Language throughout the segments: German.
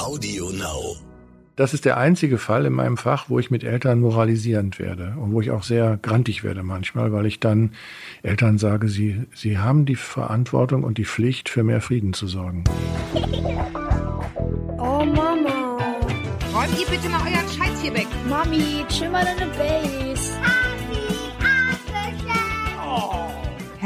Audio Now. Das ist der einzige Fall in meinem Fach, wo ich mit Eltern moralisierend werde und wo ich auch sehr grantig werde manchmal, weil ich dann Eltern sage, sie, sie haben die Verantwortung und die Pflicht, für mehr Frieden zu sorgen. Oh Mama. Räumt ihr bitte mal euren Scheiß hier weg. Mami, chill mal deine Base.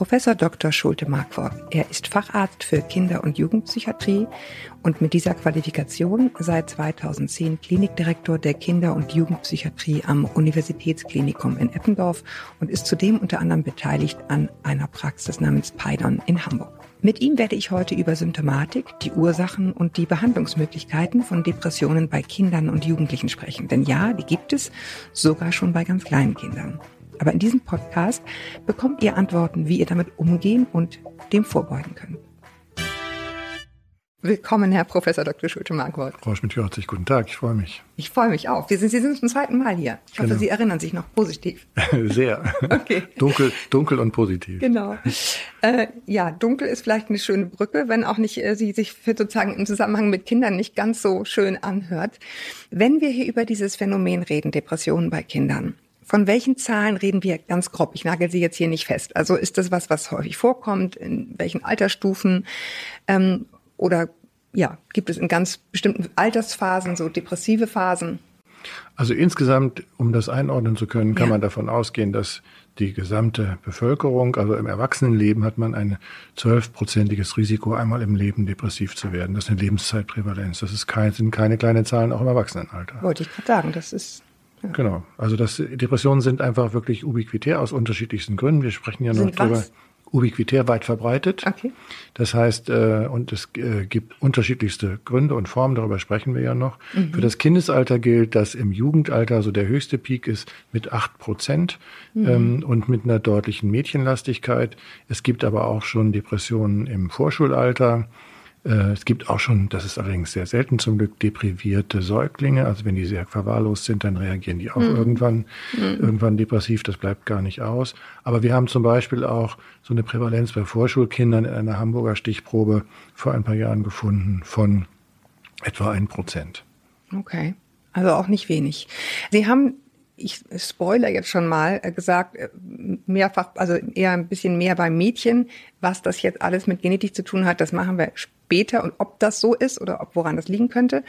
Professor Dr. Schulte Marquardt. Er ist Facharzt für Kinder- und Jugendpsychiatrie und mit dieser Qualifikation seit 2010 Klinikdirektor der Kinder- und Jugendpsychiatrie am Universitätsklinikum in Eppendorf und ist zudem unter anderem beteiligt an einer Praxis namens Peidon in Hamburg. Mit ihm werde ich heute über Symptomatik, die Ursachen und die Behandlungsmöglichkeiten von Depressionen bei Kindern und Jugendlichen sprechen. Denn ja, die gibt es sogar schon bei ganz kleinen Kindern. Aber in diesem Podcast bekommt ihr Antworten, wie ihr damit umgehen und dem vorbeugen könnt. Willkommen, Herr Professor Dr. Schulte-Markwort. Frau Schmidt-Jorzig, guten Tag, ich freue mich. Ich freue mich auch. Wir sind, Sie sind zum zweiten Mal hier. Ich hoffe, Genau. Sie erinnern sich noch positiv. Sehr. Okay. Dunkel, dunkel und positiv. Genau. Äh, ja, dunkel ist vielleicht eine schöne Brücke, wenn auch nicht äh, sie sich für sozusagen im Zusammenhang mit Kindern nicht ganz so schön anhört. Wenn wir hier über dieses Phänomen reden, Depressionen bei Kindern, von welchen Zahlen reden wir ganz grob? Ich nagel sie jetzt hier nicht fest. Also ist das was, was häufig vorkommt? In welchen Altersstufen? Ähm, oder ja, gibt es in ganz bestimmten Altersphasen so depressive Phasen? Also insgesamt, um das einordnen zu können, kann Ja. man davon ausgehen, dass die gesamte Bevölkerung, also im Erwachsenenleben hat man ein zwölfprozentiges Risiko, einmal im Leben depressiv zu werden. Das ist eine Lebenszeitprävalenz. Das ist kein, sind keine kleinen Zahlen, auch im Erwachsenenalter. Wollte ich gerade sagen, das ist Genau. Also das, Depressionen sind einfach wirklich ubiquitär aus unterschiedlichsten Gründen. Wir sprechen ja noch drüber. was? Ubiquitär weit verbreitet. okay. Das heißt, äh, und es äh, gibt unterschiedlichste Gründe und Formen, darüber sprechen wir ja noch. Für das Kindesalter gilt, dass im Jugendalter so der höchste Peak ist mit acht Prozent ähm, und mit einer deutlichen Mädchenlastigkeit. Es gibt aber auch schon Depressionen im Vorschulalter. Äh, Es gibt auch schon, das ist allerdings sehr selten zum Glück, deprivierte Säuglinge. Also wenn die sehr verwahrlost sind, dann reagieren die auch irgendwann, irgendwann depressiv. Das bleibt gar nicht aus. Aber wir haben zum Beispiel auch so eine Prävalenz bei Vorschulkindern in einer Hamburger Stichprobe vor ein paar Jahren gefunden von etwa ein Prozent. Okay, also auch nicht wenig. Sie haben, ich spoiler jetzt schon mal, äh, gesagt, äh, mehrfach, also eher ein bisschen mehr bei Mädchen. Was das jetzt alles mit Genetik zu tun hat, das machen wir später und ob das so ist oder ob woran das liegen könnte.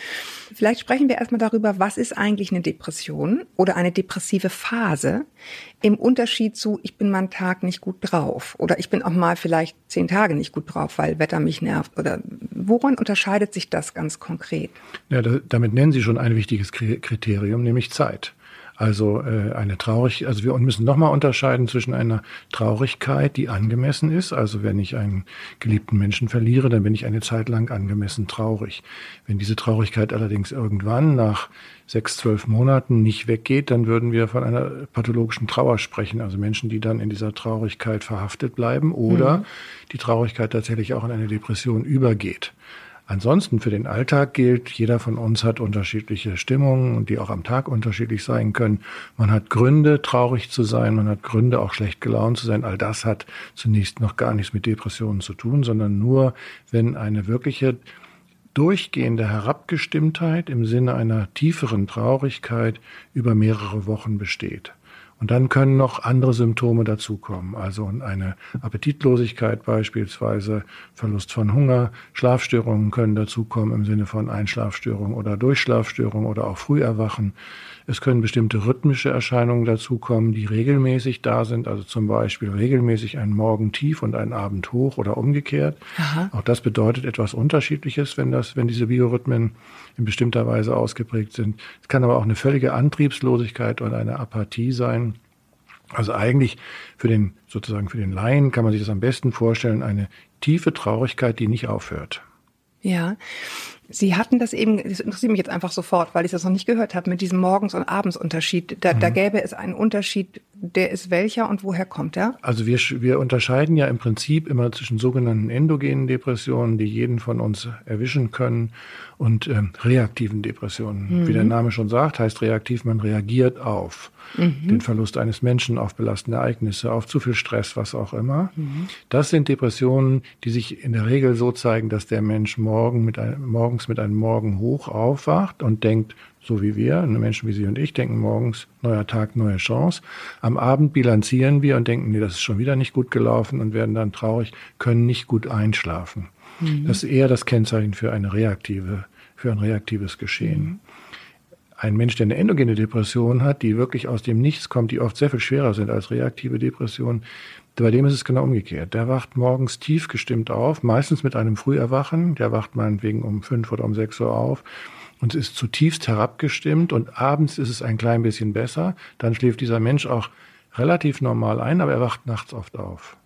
Vielleicht sprechen wir erstmal darüber, was ist eigentlich eine Depression oder eine depressive Phase im Unterschied zu, ich bin mal einen Tag nicht gut drauf oder ich bin auch mal vielleicht zehn Tage nicht gut drauf, weil Wetter mich nervt oder woran unterscheidet sich das ganz konkret? Ja, da, damit nennen Sie schon ein wichtiges Kri- Kriterium, nämlich Zeit. Also äh, eine traurig, also wir müssen nochmal unterscheiden zwischen einer Traurigkeit, die angemessen ist. Also wenn ich einen geliebten Menschen verliere, dann bin ich eine Zeit lang angemessen traurig. Wenn diese Traurigkeit allerdings irgendwann nach sechs, zwölf Monaten nicht weggeht, dann würden wir von einer pathologischen Trauer sprechen. Also Menschen, die dann in dieser Traurigkeit verhaftet bleiben oder die Traurigkeit tatsächlich auch in eine Depression übergeht. Ansonsten für den Alltag gilt, jeder von uns hat unterschiedliche Stimmungen, die auch am Tag unterschiedlich sein können. Man hat Gründe, traurig zu sein, man hat Gründe, auch schlecht gelaunt zu sein. All das hat zunächst noch gar nichts mit Depressionen zu tun, sondern nur, wenn eine wirkliche durchgehende Herabgestimmtheit im Sinne einer tieferen Traurigkeit über mehrere Wochen besteht. Und dann können noch andere Symptome dazukommen, also eine Appetitlosigkeit beispielsweise, Verlust von Hunger, Schlafstörungen können dazukommen im Sinne von Einschlafstörungen oder Durchschlafstörungen oder auch Früherwachen. Es können bestimmte rhythmische Erscheinungen dazukommen, die regelmäßig da sind, also zum Beispiel regelmäßig ein Morgen tief und ein Abend hoch oder umgekehrt. Auch das bedeutet etwas Unterschiedliches, wenn das, wenn diese Biorhythmen in bestimmter Weise ausgeprägt sind. Es kann aber auch eine völlige Antriebslosigkeit oder eine Apathie sein. Also eigentlich für den, sozusagen für den Laien kann man sich das am besten vorstellen, eine tiefe Traurigkeit, die nicht aufhört. Ja, Sie hatten das eben, das interessiert mich jetzt einfach sofort, weil ich das noch nicht gehört habe, mit diesem Morgens- und Abendsunterschied. Da, da gäbe es einen Unterschied der ist welcher und woher kommt er? Also wir, wir unterscheiden ja im Prinzip immer zwischen sogenannten endogenen Depressionen, die jeden von uns erwischen können, und ähm, reaktiven Depressionen. Mhm. Wie der Name schon sagt, heißt reaktiv, man reagiert auf mhm. den Verlust eines Menschen, auf belastende Ereignisse, auf zu viel Stress, was auch immer. Mhm. Das sind Depressionen, die sich in der Regel so zeigen, dass der Mensch morgen mit ein, morgens mit einem Morgen hoch aufwacht und denkt, so wie wir, Menschen wie Sie und ich, denken morgens, neuer Tag, neue Chance. Am Abend bilanzieren wir und denken, nee, das ist schon wieder nicht gut gelaufen und werden dann traurig, können nicht gut einschlafen. Mhm. Das ist eher das Kennzeichen für eine reaktive, für ein reaktives Geschehen. Mhm. Ein Mensch, der eine endogene Depression hat, die wirklich aus dem Nichts kommt, die oft sehr viel schwerer sind als reaktive Depressionen, bei dem ist es genau umgekehrt. Der wacht morgens tief gestimmt auf, meistens mit einem Früherwachen. Der wacht meinetwegen um fünf oder um sechs Uhr auf und ist zutiefst herabgestimmt und abends ist es ein klein bisschen besser. Dann schläft dieser Mensch auch relativ normal ein, aber er wacht nachts oft auf.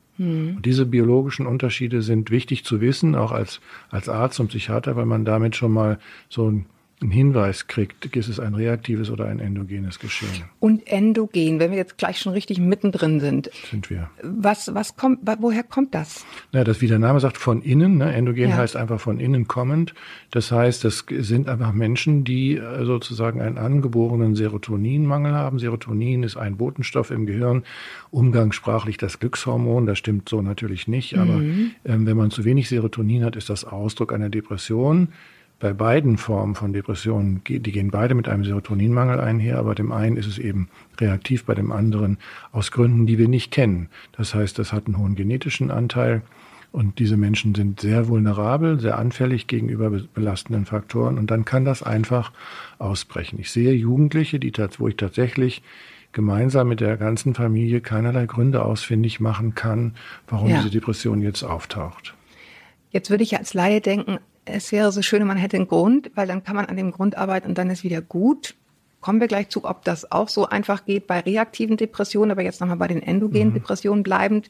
Und diese biologischen Unterschiede sind wichtig zu wissen, auch als, als Arzt und Psychiater, weil man damit schon mal so ein einen Hinweis kriegt, ist es ein reaktives oder ein endogenes Geschehen. Und endogen, wenn wir jetzt gleich schon richtig mittendrin sind. Sind wir. Was, was kommt, woher kommt das? Na, das, wie der Name sagt, von innen. Ne? Endogen ja. heißt einfach von innen kommend. Das heißt, das sind einfach Menschen, die äh, sozusagen einen angeborenen Serotoninmangel haben. Serotonin ist ein Botenstoff im Gehirn, umgangssprachlich das Glückshormon. Das stimmt so natürlich nicht. Aber mhm. ähm, wenn man zu wenig Serotonin hat, ist das Ausdruck einer Depression bei beiden Formen von Depressionen, die gehen beide mit einem Serotoninmangel einher, aber dem einen ist es eben reaktiv, bei dem anderen aus Gründen, die wir nicht kennen. Das heißt, das hat einen hohen genetischen Anteil und diese Menschen sind sehr vulnerabel, sehr anfällig gegenüber belastenden Faktoren und dann kann das einfach ausbrechen. Ich sehe Jugendliche, die, wo ich tatsächlich gemeinsam mit der ganzen Familie keinerlei Gründe ausfindig machen kann, warum ja. diese Depression jetzt auftaucht. Jetzt würde ich als Laie denken, es wäre so schön, man hätte einen Grund, weil dann kann man an dem Grund arbeiten und dann ist wieder gut. Kommen wir gleich zu, ob das auch so einfach geht bei reaktiven Depressionen, aber jetzt nochmal bei den endogenen mhm. Depressionen bleibend.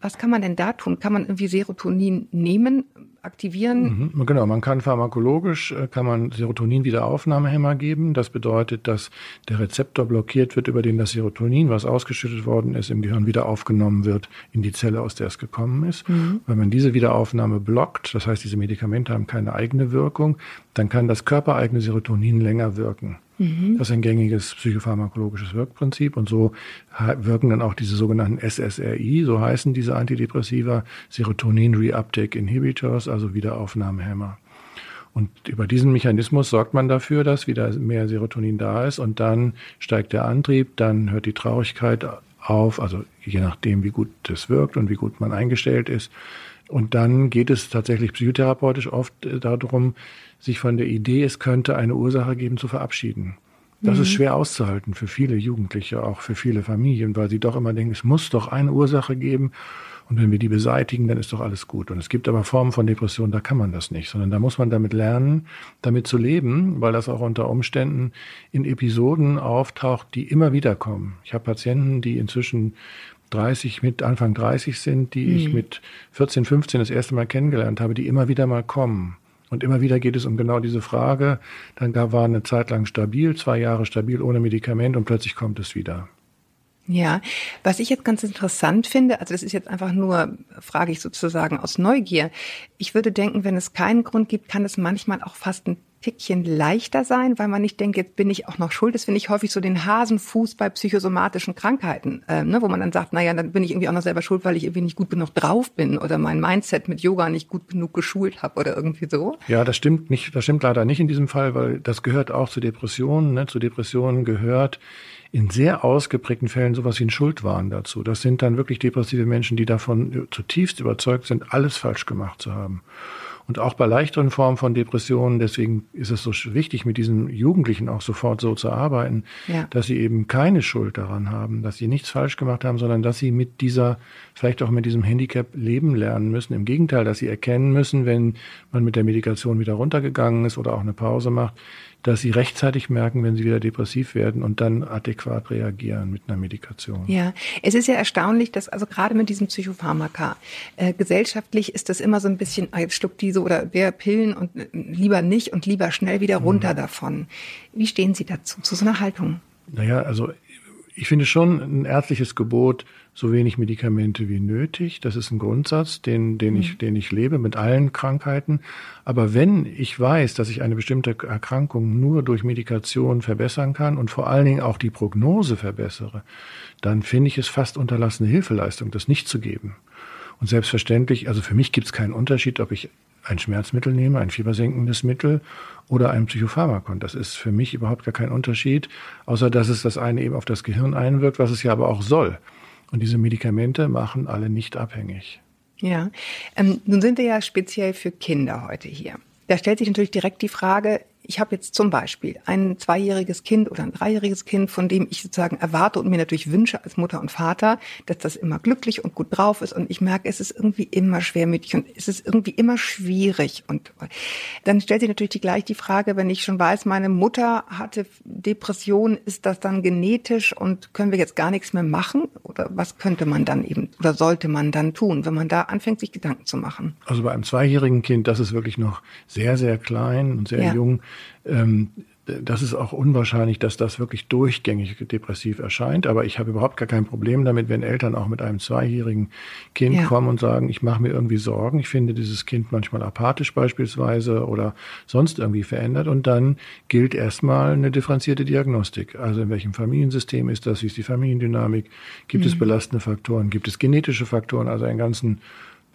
Was kann man denn da tun? Kann man irgendwie Serotonin nehmen, aktivieren? Mhm, genau, man kann pharmakologisch, äh, kann man Serotonin-Wiederaufnahmehämmer geben. Das bedeutet, dass der Rezeptor blockiert wird, über den das Serotonin, was ausgeschüttet worden ist, im Gehirn wieder aufgenommen wird in die Zelle, aus der es gekommen ist. Mhm. Wenn man diese Wiederaufnahme blockt, das heißt, diese Medikamente haben keine eigene Wirkung, dann kann das körpereigene Serotonin länger wirken. Mhm. Das ist ein gängiges psychopharmakologisches Wirkprinzip und so wirken dann auch diese sogenannten SSRI, so heißen diese Antidepressiva, Serotonin Reuptake Inhibitors, also Wiederaufnahmehämmer. Und über diesen Mechanismus sorgt man dafür, dass wieder mehr Serotonin da ist und dann steigt der Antrieb, dann hört die Traurigkeit auf, also je nachdem, wie gut das wirkt und wie gut man eingestellt ist. Und dann geht es tatsächlich psychotherapeutisch oft äh, darum, sich von der Idee, es könnte eine Ursache geben, zu verabschieden. Das mhm. ist schwer auszuhalten für viele Jugendliche, auch für viele Familien, weil sie doch immer denken, es muss doch eine Ursache geben. Und wenn wir die beseitigen, dann ist doch alles gut. Und es gibt aber Formen von Depressionen, da kann man das nicht, sondern da muss man damit lernen, damit zu leben, weil das auch unter Umständen in Episoden auftaucht, die immer wieder kommen. Ich habe Patienten, die inzwischen 30, mit Anfang 30 sind, die mhm. ich mit 14, 15 das erste Mal kennengelernt habe, die immer wieder mal kommen. Und immer wieder geht es um genau diese Frage. Dann war eine Zeit lang stabil, zwei Jahre stabil ohne Medikament und plötzlich kommt es wieder. Ja, was ich jetzt ganz interessant finde, also das ist jetzt einfach nur, frage ich sozusagen aus Neugier. Ich würde denken, wenn es keinen Grund gibt, kann es manchmal auch fast ein Tickchen leichter sein, weil man nicht denkt, jetzt bin ich auch noch schuld. Das finde ich häufig so den Hasenfuß bei psychosomatischen Krankheiten, äh, ne, wo man dann sagt, naja, dann bin ich irgendwie auch noch selber schuld, weil ich irgendwie nicht gut genug drauf bin oder mein Mindset mit Yoga nicht gut genug geschult habe oder irgendwie so. Ja, das stimmt nicht, das stimmt leider nicht in diesem Fall, weil das gehört auch zu Depressionen. Ne? Zu Depressionen gehört in sehr ausgeprägten Fällen sowas wie ein Schuldwahn dazu. Das sind dann wirklich depressive Menschen, die davon zutiefst überzeugt sind, alles falsch gemacht zu haben. Und auch bei leichteren Formen von Depressionen, deswegen ist es so wichtig, mit diesen Jugendlichen auch sofort so zu arbeiten, ja. dass sie eben keine Schuld daran haben, dass sie nichts falsch gemacht haben, sondern dass sie mit dieser, vielleicht auch mit diesem Handicap leben lernen müssen. Im Gegenteil, dass sie erkennen müssen, wenn man mit der Medikation wieder runtergegangen ist oder auch eine Pause macht, dass sie rechtzeitig merken, wenn sie wieder depressiv werden und dann adäquat reagieren mit einer Medikation. Ja, es ist ja erstaunlich, dass also gerade mit diesem Psychopharmaka äh, gesellschaftlich ist das immer so ein bisschen, ah, jetzt schluckt diese oder der Pillen und äh, lieber nicht und lieber schnell wieder runter mhm. davon. Wie stehen Sie dazu, zu so einer Haltung? Naja, also ich finde schon ein ärztliches Gebot, so wenig Medikamente wie nötig. Das ist ein Grundsatz, den, den, ich, den ich lebe mit allen Krankheiten. Aber wenn ich weiß, dass ich eine bestimmte Erkrankung nur durch Medikation verbessern kann und vor allen Dingen auch die Prognose verbessere, dann finde ich es fast unterlassene Hilfeleistung, das nicht zu geben. Und selbstverständlich, also für mich gibt es keinen Unterschied, ob ich ein Schmerzmittel nehme, ein fiebersenkendes Mittel oder ein Psychopharmakon. Das ist für mich überhaupt gar kein Unterschied, außer dass es das eine eben auf das Gehirn einwirkt, was es ja aber auch soll. Und diese Medikamente machen alle nicht abhängig. Ja, ähm, nun sind wir ja speziell für Kinder heute hier. Da stellt sich natürlich direkt die Frage, ich habe jetzt zum Beispiel ein zweijähriges Kind oder ein dreijähriges Kind, von dem ich sozusagen erwarte und mir natürlich wünsche als Mutter und Vater, dass das immer glücklich und gut drauf ist. Und ich merke, es ist irgendwie immer schwermütig und es ist irgendwie immer schwierig. Und dann stellt sich natürlich die, gleich die Frage, wenn ich schon weiß, meine Mutter hatte Depression, ist das dann genetisch und können wir jetzt gar nichts mehr machen? Oder was könnte man dann eben oder sollte man dann tun, wenn man da anfängt, sich Gedanken zu machen? Also bei einem zweijährigen Kind, das ist wirklich noch sehr, sehr klein und sehr ja. jung ähm, das ist auch unwahrscheinlich, dass das wirklich durchgängig depressiv erscheint. Aber ich habe überhaupt gar kein Problem damit, wenn Eltern auch mit einem zweijährigen Kind ja. kommen und sagen, ich mache mir irgendwie Sorgen. Ich finde dieses Kind manchmal apathisch beispielsweise oder sonst irgendwie verändert. Und dann gilt erstmal eine differenzierte Diagnostik. Also in welchem Familiensystem ist das? Wie ist die Familiendynamik? Gibt mhm. es belastende Faktoren? Gibt es genetische Faktoren? Also einen ganzen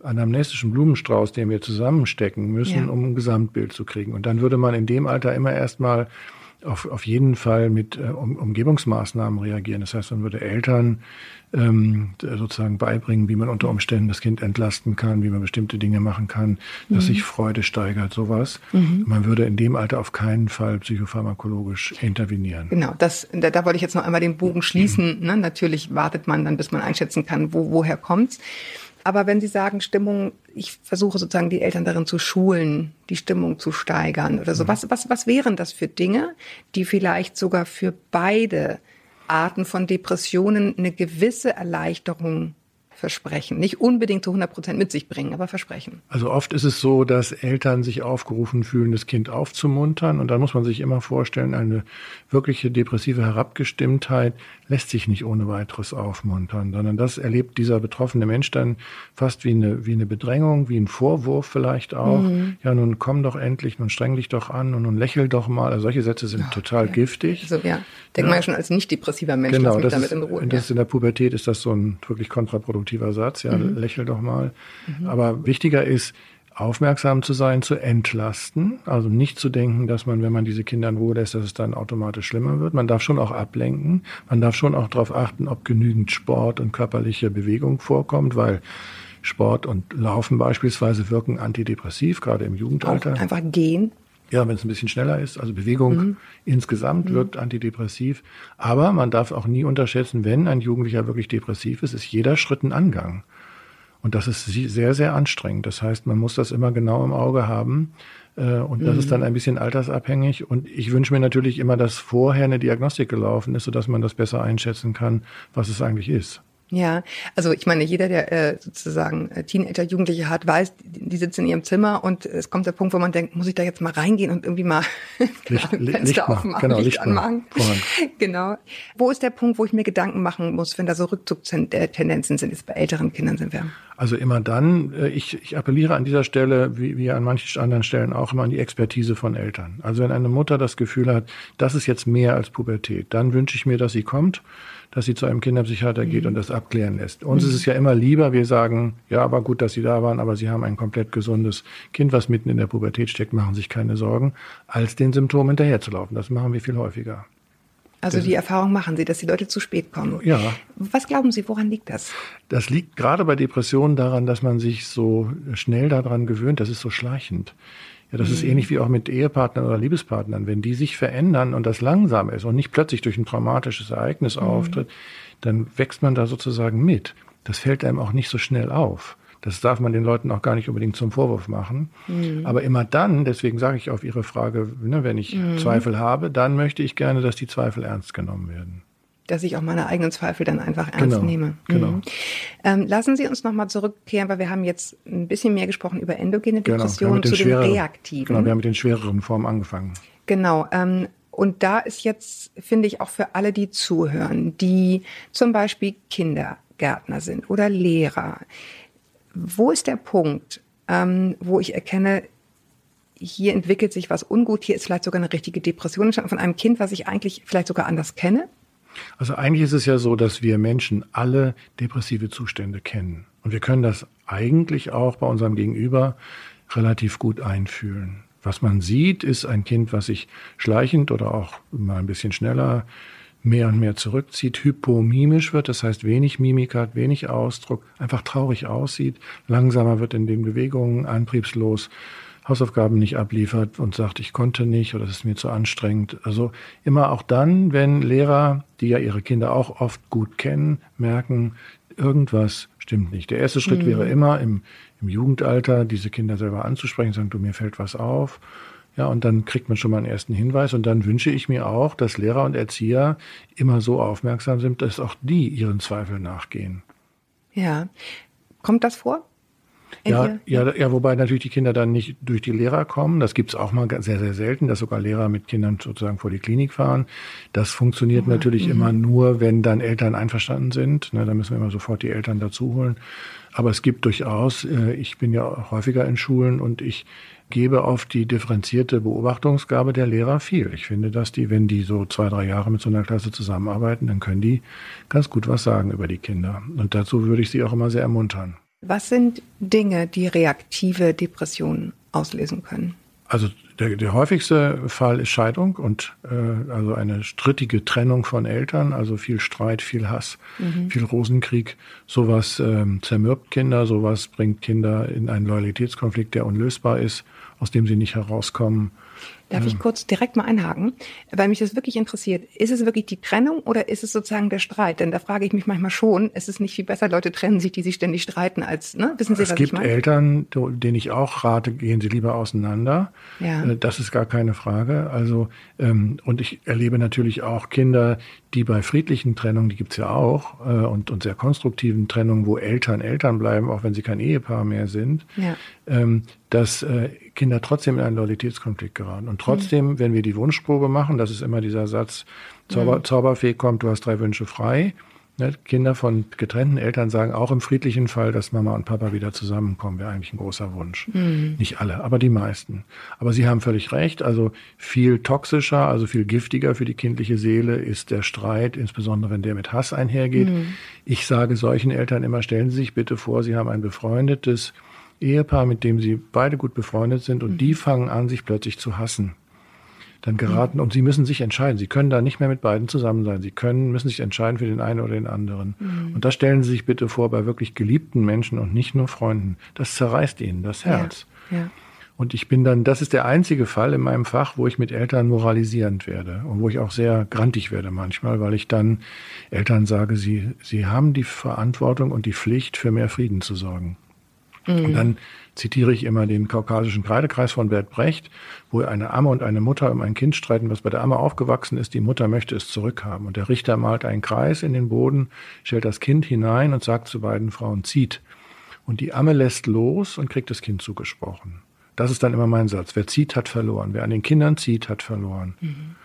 anamnestischen Blumenstrauß, den wir zusammenstecken müssen, ja. um ein Gesamtbild zu kriegen. Und dann würde man in dem Alter immer erstmal auf, auf jeden Fall mit äh, um, Umgebungsmaßnahmen reagieren. Das heißt, man würde Eltern ähm, sozusagen beibringen, wie man unter Umständen das Kind entlasten kann, wie man bestimmte Dinge machen kann, dass mhm. sich Freude steigert, sowas. Mhm. Man würde in dem Alter auf keinen Fall psychopharmakologisch intervenieren. Genau, das, da, da wollte ich jetzt noch einmal den Bogen schließen. Mhm. Ne? Natürlich wartet man dann, bis man einschätzen kann, wo, woher kommt's. Aber wenn Sie sagen Stimmung, ich versuche sozusagen die Eltern darin zu schulen, die Stimmung zu steigern oder so. Mhm. Was, was, was wären das für Dinge, die vielleicht sogar für beide Arten von Depressionen eine gewisse Erleichterung versprechen. Nicht unbedingt zu 100 Prozent mit sich bringen, aber versprechen. Also oft ist es so, dass Eltern sich aufgerufen fühlen, das Kind aufzumuntern. Und dann muss man sich immer vorstellen, eine wirkliche depressive Herabgestimmtheit lässt sich nicht ohne weiteres aufmuntern, sondern das erlebt dieser betroffene Mensch dann fast wie eine, wie eine Bedrängung, wie ein Vorwurf vielleicht auch. Mhm. Ja, nun komm doch endlich, nun streng dich doch an und nun lächel doch mal. Also solche Sätze sind oh, total ja. giftig. Also ja, denkt ja. man ja schon als nicht depressiver Mensch, genau, das damit ist, in Ruhe. Das ja. in der Pubertät ist das so ein wirklich kontraproduktiver Satz. Ja, mhm. lächel doch mal. Mhm. Aber wichtiger ist, aufmerksam zu sein, zu entlasten. Also nicht zu denken, dass man, wenn man diese Kinder in Ruhe lässt, dass es dann automatisch schlimmer wird. Man darf schon auch ablenken. Man darf schon auch darauf achten, ob genügend Sport und körperliche Bewegung vorkommt, weil Sport und Laufen beispielsweise wirken antidepressiv, gerade im Jugendalter. Auch einfach gehen. Ja, wenn es ein bisschen schneller ist. Also Bewegung mhm. insgesamt mhm. wirkt antidepressiv. Aber man darf auch nie unterschätzen, wenn ein Jugendlicher wirklich depressiv ist, ist jeder Schritt ein Angang. Und das ist sehr, sehr anstrengend. Das heißt, man muss das immer genau im Auge haben. Äh, und das mhm. ist dann ein bisschen altersabhängig. Und ich wünsche mir natürlich immer, dass vorher eine Diagnostik gelaufen ist, sodass man das besser einschätzen kann, was es eigentlich ist. Ja, also ich meine, jeder, der äh, sozusagen äh, Teenager, Jugendliche hat, weiß, die, sitzen in ihrem Zimmer und es kommt der Punkt, wo man denkt, muss ich da jetzt mal reingehen und irgendwie mal Licht, Fenster Licht aufmachen, genau, Licht, Licht anmachen. Genau. Wo ist der Punkt, wo ich mir Gedanken machen muss, wenn da so Rückzugstendenzen sind? Jetzt bei älteren Kindern sind wir. Also immer dann, äh, ich, ich appelliere an dieser Stelle, wie, wie an manchen anderen Stellen auch immer an die Expertise von Eltern. Also wenn eine Mutter das Gefühl hat, das ist jetzt mehr als Pubertät, dann wünsche ich mir, dass sie kommt dass sie zu einem Kinderpsychiater geht mhm. und das abklären lässt. Uns mhm. ist es ja immer lieber, wir sagen, ja, aber gut, dass Sie da waren, aber Sie haben ein komplett gesundes Kind, was mitten in der Pubertät steckt, machen sich keine Sorgen, als den Symptomen hinterherzulaufen. Das machen wir viel häufiger. Also die Erfahrung machen Sie, dass die Leute zu spät kommen. Ja. Was glauben Sie, woran liegt das? Das liegt gerade bei Depressionen daran, dass man sich so schnell daran gewöhnt. Das ist so schleichend. Ja, das mhm. ist ähnlich wie auch mit Ehepartnern oder Liebespartnern. Wenn die sich verändern und das langsam ist und nicht plötzlich durch ein traumatisches Ereignis mhm. auftritt, dann wächst man da sozusagen mit. Das fällt einem auch nicht so schnell auf. Das darf man den Leuten auch gar nicht unbedingt zum Vorwurf machen. Mhm. Aber immer dann, deswegen sage ich auf Ihre Frage, ne, wenn ich mhm. Zweifel habe, dann möchte ich gerne, dass die Zweifel ernst genommen werden dass ich auch meine eigenen Zweifel dann einfach ernst genau, nehme. Genau. Mhm. Ähm, lassen Sie uns nochmal zurückkehren, weil wir haben jetzt ein bisschen mehr gesprochen über endogene Depressionen genau, zu den reaktiven. Genau, wir haben mit den schwereren Formen angefangen. Genau. Ähm, Und da ist jetzt, finde ich, auch für alle, die zuhören, die zum Beispiel Kindergärtner sind oder Lehrer, wo ist der Punkt, ähm, wo ich erkenne, hier entwickelt sich was ungut, hier ist vielleicht sogar eine richtige Depression von einem Kind, was ich eigentlich vielleicht sogar anders kenne? Also eigentlich ist es ja so, dass wir Menschen alle depressive Zustände kennen. Und wir können das eigentlich auch bei unserem Gegenüber relativ gut einfühlen. Was man sieht, ist ein Kind, was sich schleichend oder auch mal ein bisschen schneller mehr und mehr zurückzieht, hypomimisch wird, das heißt wenig Mimik hat, wenig Ausdruck, einfach traurig aussieht, langsamer wird in den Bewegungen, antriebslos, Hausaufgaben nicht abliefert und sagt, ich konnte nicht oder es ist mir zu anstrengend. Also immer auch dann, wenn Lehrer, die ja ihre Kinder auch oft gut kennen, merken, irgendwas stimmt nicht. Der erste Schritt mhm. wäre immer im, im Jugendalter, diese Kinder selber anzusprechen, sagen, du, mir fällt was auf. Ja, und dann kriegt man schon mal einen ersten Hinweis. Und dann wünsche ich mir auch, dass Lehrer und Erzieher immer so aufmerksam sind, dass auch die ihren Zweifeln nachgehen. Ja. Kommt das vor? Ja, ja, ja, wobei natürlich die Kinder dann nicht durch die Lehrer kommen. Das gibt's auch mal sehr, sehr selten, dass sogar Lehrer mit Kindern sozusagen vor die Klinik fahren. Das funktioniert mhm. natürlich mhm. immer nur, wenn dann Eltern einverstanden sind. Ne, da müssen wir immer sofort die Eltern dazu holen. Aber es gibt durchaus, äh, ich bin ja häufiger in Schulen und ich gebe auf die differenzierte Beobachtungsgabe der Lehrer viel. Ich finde, dass die, wenn die so zwei, drei Jahre mit so einer Klasse zusammenarbeiten, dann können die ganz gut was sagen über die Kinder. Und dazu würde ich sie auch immer sehr ermuntern. Was sind Dinge, die reaktive Depressionen auslösen können? Also der, der häufigste Fall ist Scheidung und äh, also eine strittige Trennung von Eltern, also viel Streit, viel Hass, mhm. viel Rosenkrieg. Sowas ähm, zermürbt Kinder, sowas bringt Kinder in einen Loyalitätskonflikt, der unlösbar ist, aus dem sie nicht herauskommen. Darf ja. ich kurz direkt mal einhaken, weil mich das wirklich interessiert. Ist es wirklich die Trennung oder ist es sozusagen der Streit? Denn da frage ich mich manchmal schon, ist es nicht viel besser, Leute trennen sich, die sich ständig streiten, als, ne? Wissen Sie, es was gibt ich meine? Eltern, denen ich auch rate, gehen Sie lieber auseinander. Ja. Äh, das ist gar keine Frage. Also, ähm, und ich erlebe natürlich auch Kinder, die bei friedlichen Trennungen, die gibt's ja auch, äh, und, und sehr konstruktiven Trennungen, wo Eltern Eltern bleiben, auch wenn sie kein Ehepaar mehr sind, ja. ähm, dass äh, Kinder trotzdem in einen Loyalitätskonflikt geraten. Und trotzdem, mhm. wenn wir die Wunschprobe machen, das ist immer dieser Satz, Zauber, mhm. Zauberfee kommt, du hast drei Wünsche frei. Ne, Kinder von getrennten Eltern sagen auch im friedlichen Fall, dass Mama und Papa wieder zusammenkommen, wäre eigentlich ein großer Wunsch. Mhm. Nicht alle, aber die meisten. Aber Sie haben völlig recht. Also viel toxischer, also viel giftiger für die kindliche Seele ist der Streit, insbesondere wenn der mit Hass einhergeht. Mhm. Ich sage solchen Eltern immer, stellen Sie sich bitte vor, Sie haben ein befreundetes Ehepaar, mit dem Sie beide gut befreundet sind und mhm. die fangen an, sich plötzlich zu hassen dann geraten. Und sie müssen sich entscheiden. Sie können da nicht mehr mit beiden zusammen sein. Sie können, müssen sich entscheiden für den einen oder den anderen. Mhm. Und das stellen Sie sich bitte vor bei wirklich geliebten Menschen und nicht nur Freunden. Das zerreißt ihnen das Herz. Ja. Ja. Und ich bin dann, das ist der einzige Fall in meinem Fach, wo ich mit Eltern moralisierend werde und wo ich auch sehr grantig werde manchmal, weil ich dann Eltern sage, sie, sie haben die Verantwortung und die Pflicht, für mehr Frieden zu sorgen. Mhm. Und dann zitiere ich immer den kaukasischen Kreidekreis von Bert Brecht, wo eine Amme und eine Mutter um ein Kind streiten, was bei der Amme aufgewachsen ist. Die Mutter möchte es zurückhaben. Und der Richter malt einen Kreis in den Boden, stellt das Kind hinein und sagt zu beiden Frauen, zieht. Und die Amme lässt los und kriegt das Kind zugesprochen. Das ist dann immer mein Satz. Wer zieht, hat verloren. Wer an den Kindern zieht, hat verloren. Mhm.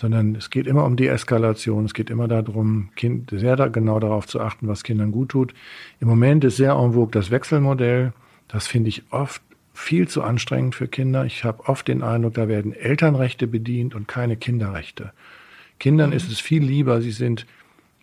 Sondern es geht immer um die Eskalation. Es geht immer darum, kind, sehr da, genau darauf zu achten, was Kindern gut tut. Im Moment ist sehr en vogue das Wechselmodell. Das finde ich oft viel zu anstrengend für Kinder. Ich habe oft den Eindruck, da werden Elternrechte bedient und keine Kinderrechte. Kindern mhm. ist es viel lieber, sie sind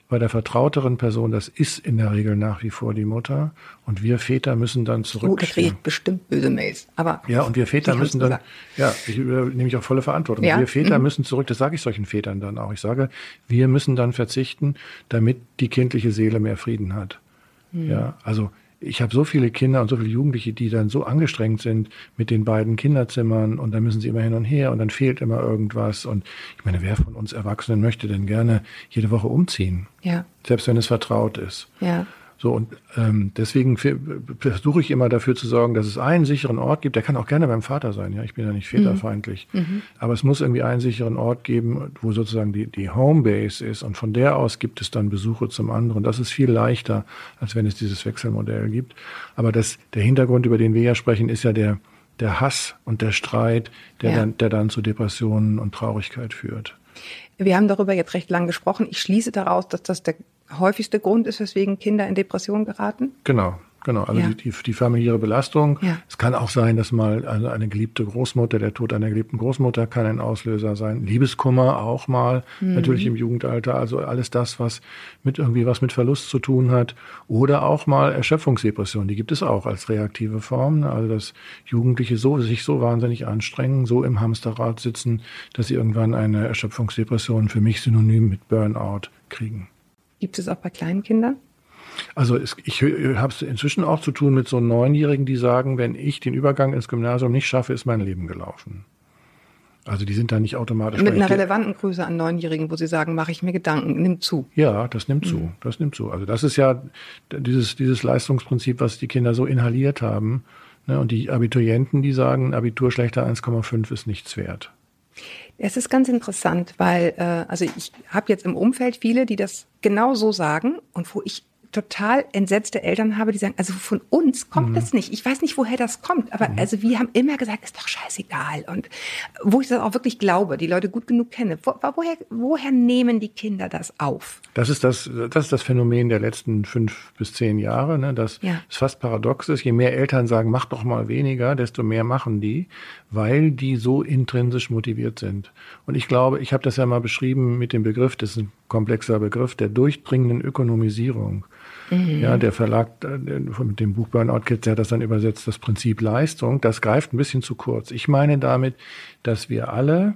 bei der vertrauteren Person, das ist in der Regel nach wie vor die Mutter. Und wir Väter müssen dann zurück. Oh, das kriegt bestimmt böse Mails. Aber ja, und wir Väter müssen dann, ja, ich nehme ich auch volle Verantwortung. Ja? Wir Väter mhm. müssen zurück, das sage ich solchen Vätern dann auch. Ich sage, wir müssen dann verzichten, damit die kindliche Seele mehr Frieden hat. Mhm. Ja, also ich habe so viele Kinder und so viele Jugendliche, die dann so angestrengt sind mit den beiden Kinderzimmern und dann müssen sie immer hin und her und dann fehlt immer irgendwas. Und ich meine, wer von uns Erwachsenen möchte denn gerne jede Woche umziehen? Ja. Selbst wenn es vertraut ist. Ja. So, und ähm, deswegen versuche ich immer dafür zu sorgen, dass es einen sicheren Ort gibt. Der kann auch gerne beim Vater sein, ja. Ich bin ja nicht väterfeindlich. Mhm. mhm. Aber es muss irgendwie einen sicheren Ort geben, wo sozusagen die, die Homebase ist. Und von der aus gibt es dann Besuche zum anderen. Das ist viel leichter, als wenn es dieses Wechselmodell gibt. Aber das, der Hintergrund, über den wir ja sprechen, ist ja der, der Hass und der Streit, der, Ja. dann, der dann zu Depressionen und Traurigkeit führt. Wir haben darüber jetzt recht lang gesprochen. Ich schließe daraus, dass das der häufigste Grund ist, weswegen Kinder in Depressionen geraten. Genau, genau. Also Ja. die, die, die familiäre Belastung. Ja. Es kann auch sein, dass mal eine, eine geliebte Großmutter, der Tod einer geliebten Großmutter kann ein Auslöser sein. Liebeskummer auch mal, Mhm. natürlich im Jugendalter. Also alles das, was mit irgendwie was mit Verlust zu tun hat. Oder auch mal Erschöpfungsdepression. Die gibt es auch als reaktive Form. Also dass Jugendliche so, sich so wahnsinnig anstrengen, so im Hamsterrad sitzen, dass sie irgendwann eine Erschöpfungsdepression für mich synonym mit Burnout kriegen. Gibt es auch bei kleinen Kindern? Also es, ich habe es inzwischen auch zu tun mit so Neunjährigen, die sagen, wenn ich den Übergang ins Gymnasium nicht schaffe, ist mein Leben gelaufen. Also die sind da nicht automatisch. Mit einer ich relevanten Größe an Neunjährigen, wo sie sagen, mache ich mir Gedanken, nimm zu. ja, das nimmt Mhm. zu. Das nimmt zu. Also das ist ja dieses, dieses Leistungsprinzip, was die Kinder so inhaliert haben. Ne? Und die Abiturienten, die sagen, Abitur schlechter 1,5 ist nichts wert. Es ist ganz interessant, weil äh, also ich habe jetzt im Umfeld viele, die das genau so sagen und wo ich total entsetzte Eltern habe, die sagen, also von uns kommt das nicht. Ich weiß nicht, woher das kommt, aber also wir haben immer gesagt, ist doch scheißegal. Und wo ich das auch wirklich glaube, die Leute gut genug kenne, wo, woher, woher nehmen die Kinder das auf? Das ist das, das ist das Phänomen der letzten fünf bis zehn Jahre, ne, dass Ja. es fast paradox ist. Je mehr Eltern sagen, mach doch mal weniger, desto mehr machen die, weil die so intrinsisch motiviert sind. Und ich glaube, ich habe das ja mal beschrieben mit dem Begriff, das ist ein komplexer Begriff, der durchdringenden Ökonomisierung. Ja, der Verlag äh, mit dem Buch Burnout Kids, der hat das dann übersetzt, das Prinzip Leistung, das greift ein bisschen zu kurz. Ich meine damit, dass wir alle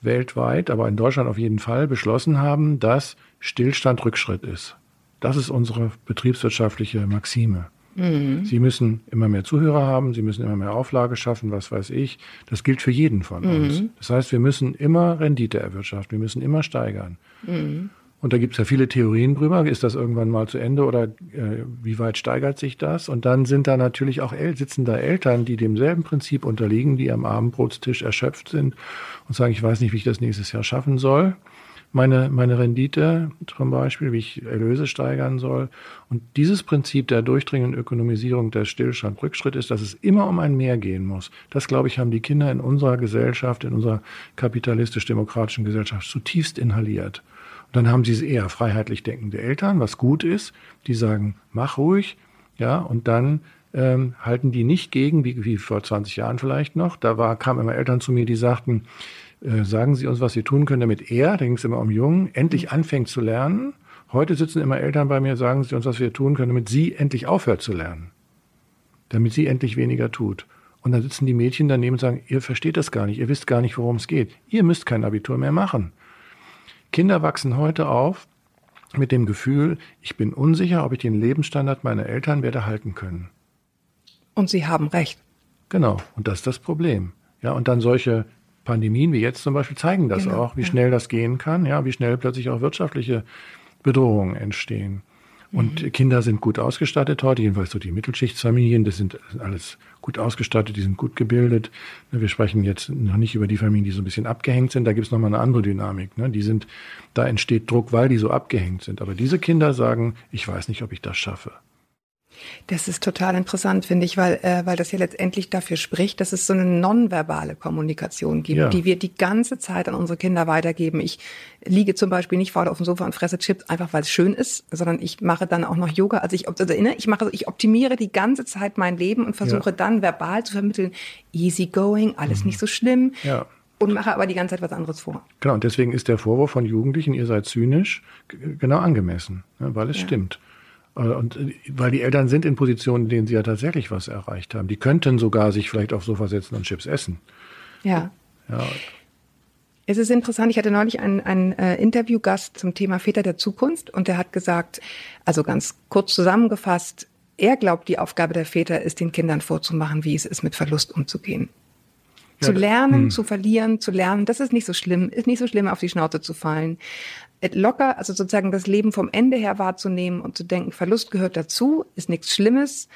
weltweit, aber in Deutschland auf jeden Fall beschlossen haben, dass Stillstand Rückschritt ist. Das ist unsere betriebswirtschaftliche Maxime. Sie müssen immer mehr Zuhörer haben, Sie müssen immer mehr Auflage schaffen, was weiß ich. Das gilt für jeden von uns. Das heißt, wir müssen immer Rendite erwirtschaften, wir müssen immer steigern. Und da gibt es ja viele Theorien drüber. Ist das irgendwann mal zu Ende oder äh, wie weit steigert sich das? Und dann sind da natürlich auch El sitzen da Eltern, die demselben Prinzip unterliegen, die am Abendbrotstisch erschöpft sind und sagen, ich weiß nicht, wie ich das nächstes Jahr schaffen soll. Meine, meine Rendite zum Beispiel, wie ich Erlöse steigern soll. Und dieses Prinzip der durchdringenden Ökonomisierung der Stillstand Rückschritt ist, dass es immer um ein Mehr gehen muss. Das, glaube ich, haben die Kinder in unserer Gesellschaft, in unserer kapitalistisch-demokratischen Gesellschaft zutiefst inhaliert. Und dann haben sie eher freiheitlich denkende Eltern, was gut ist. Die sagen, mach ruhig, ja, und dann ähm, halten die nicht gegen, wie, wie vor 20 Jahren vielleicht noch. Da war, kamen immer Eltern zu mir, die sagten, äh, sagen Sie uns, was Sie tun können, damit er, da ging es immer um Jungen, endlich anfängt zu lernen. Heute sitzen immer Eltern bei mir, sagen Sie uns, was wir tun können, damit sie endlich aufhört zu lernen. Damit sie endlich weniger tut. Und dann sitzen die Mädchen daneben und sagen, ihr versteht das gar nicht, ihr wisst gar nicht, worum es geht. Ihr müsst kein Abitur mehr machen. Kinder wachsen heute auf mit dem Gefühl, ich bin unsicher, ob ich den Lebensstandard meiner Eltern werde halten können. Und sie haben recht. Genau, und das ist das Problem. Ja, und dann solche Pandemien wie jetzt zum Beispiel zeigen das Genau, auch, wie schnell das gehen kann, ja, wie schnell plötzlich auch wirtschaftliche Bedrohungen entstehen. Und Mhm. Kinder sind gut ausgestattet heute, jedenfalls so die Mittelschichtsfamilien, das sind, das sind alles gut ausgestattet, die sind gut gebildet. Ne, Wir sprechen jetzt noch nicht über die Familien, die so ein bisschen abgehängt sind, da gibt es nochmal eine andere Dynamik. Ne? Die sind, da entsteht Druck, weil die so abgehängt sind. Aber diese Kinder sagen, ich weiß nicht, ob ich das schaffe. Das ist total interessant, finde ich, weil, äh, weil das ja letztendlich dafür spricht, dass es so eine nonverbale Kommunikation gibt, Ja. die wir die ganze Zeit an unsere Kinder weitergeben. Ich liege zum Beispiel nicht faul auf dem Sofa und fresse Chips, einfach weil es schön ist, sondern ich mache dann auch noch Yoga. Also ich, also, ne, ich mache, ich optimiere die ganze Zeit mein Leben und versuche Ja. dann verbal zu vermitteln, easy going, alles nicht so schlimm. Ja. Und mache aber die ganze Zeit was anderes vor. Genau, und deswegen ist der Vorwurf von Jugendlichen, ihr seid zynisch, genau angemessen, ne, weil es Ja. stimmt. Äh, Und äh, weil die Eltern sind in Positionen, in denen sie ja tatsächlich was erreicht haben. Die könnten sogar sich vielleicht aufs Sofa setzen und Chips essen. Ja. Ja, Es ist interessant, ich hatte neulich einen, einen äh, Interviewgast zum Thema Väter der Zukunft und der hat gesagt, also ganz kurz zusammengefasst, er glaubt, die Aufgabe der Väter ist, den Kindern vorzumachen, wie es ist, mit Verlust umzugehen. Zu lernen, zu verlieren, zu lernen, das ist nicht so schlimm, ist nicht so schlimm, auf die Schnauze zu fallen. Locker, also sozusagen das Leben vom Ende her wahrzunehmen und zu denken, Verlust gehört dazu, ist nichts Schlimmes.